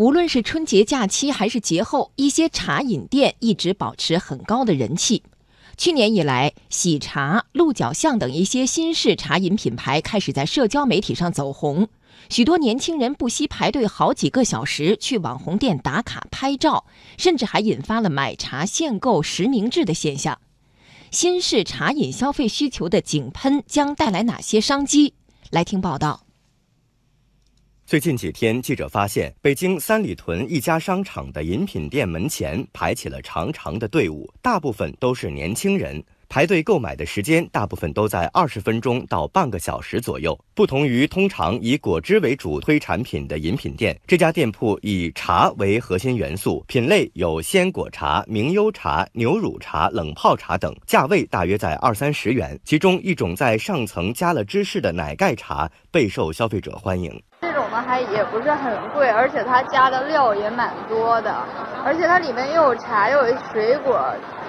无论是春节假期还是节后，一些茶饮店一直保持很高的人气。去年以来，喜茶、鹿角巷等一些新式茶饮品牌开始在社交媒体上走红，许多年轻人不惜排队好几个小时去网红店打卡拍照，甚至还引发了买茶限购实名制的现象。新式茶饮消费需求的井喷将带来哪些商机？来听报道。最近几天，记者发现，北京三里屯一家商场的饮品店门前排起了长长的队伍，大部分都是年轻人。排队购买的时间大部分都在二十分钟到半个小时左右。不同于通常以果汁为主推产品的饮品店，这家店铺以茶为核心元素，品类有鲜果茶、名优茶、牛乳茶、冷泡茶等，价位大约在二三十元。其中一种在上层加了芝士的奶盖茶备受消费者欢迎。还也不是很贵，而且它加的料也蛮多的，而且它里面又有茶又有水果。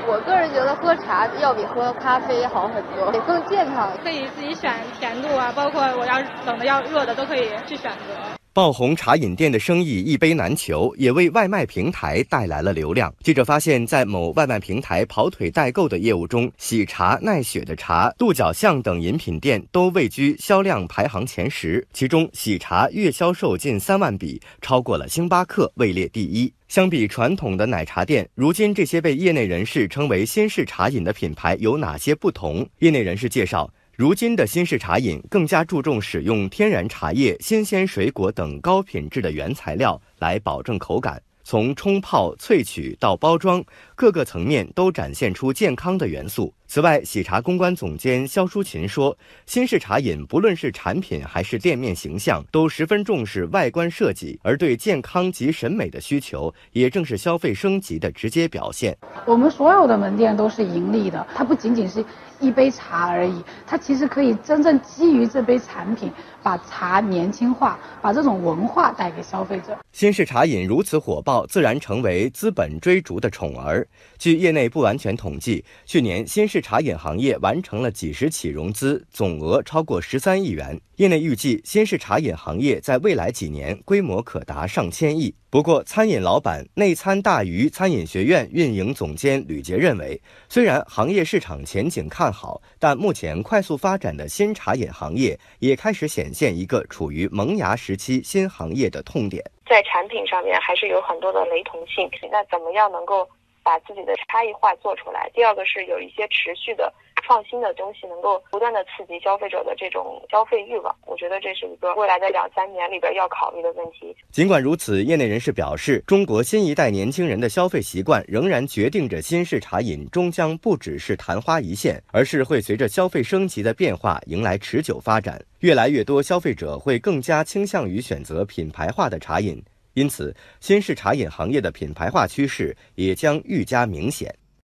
我个人觉得喝茶要比喝咖啡好很多，也更健康。可以自己选甜度啊，包括我要冷的要热的都可以去选择。爆红茶饮店的生意一杯难求，也为外卖平台带来了流量。记者发现，在某外卖平台跑腿代购的业务中，喜茶、奈雪的茶、鹿角巷等饮品店都位居销量排行前十。其中，喜茶月销售近三万笔，超过了星巴克，位列第一。相比传统的奶茶店，如今这些被业内人士称为新式茶饮的品牌有哪些不同？业内人士介绍。如今的新式茶饮更加注重使用天然茶叶、新鲜水果等高品质的原材料来保证口感。从冲泡、萃取到包装，各个层面都展现出健康的元素。此外，喜茶公关总监肖淑琴说：“新式茶饮不论是产品还是店面形象，都十分重视外观设计，而对健康及审美的需求，也正是消费升级的直接表现。我们所有的门店都是盈利的，它不仅仅是一杯茶而已，它其实可以真正基于这杯产品，把茶年轻化，把这种文化带给消费者。新式茶饮如此火爆，自然成为资本追逐的宠儿。据业内不完全统计，去年新式茶饮行业完成了几十起融资，总额超过十三亿元。业内预计，新式茶饮行业在未来几年规模可达上千亿。不过，餐饮老板内餐大鱼餐饮学院运营总监吕杰认为，虽然行业市场前景看好，但目前快速发展的新茶饮行业也开始显现一个处于萌芽时期新行业的痛点，在产品上面还是有很多的雷同性。那怎么样能够？把自己的差异化做出来。第二个是有一些持续的创新的东西，能够不断的刺激消费者的这种消费欲望。我觉得这是一个未来的两三年里边要考虑的问题。尽管如此，业内人士表示，中国新一代年轻人的消费习惯仍然决定着新式茶饮终将不只是昙花一现，而是会随着消费升级的变化迎来持久发展。越来越多消费者会更加倾向于选择品牌化的茶饮。因此，新式茶饮行业的品牌化趋势也将愈加明显。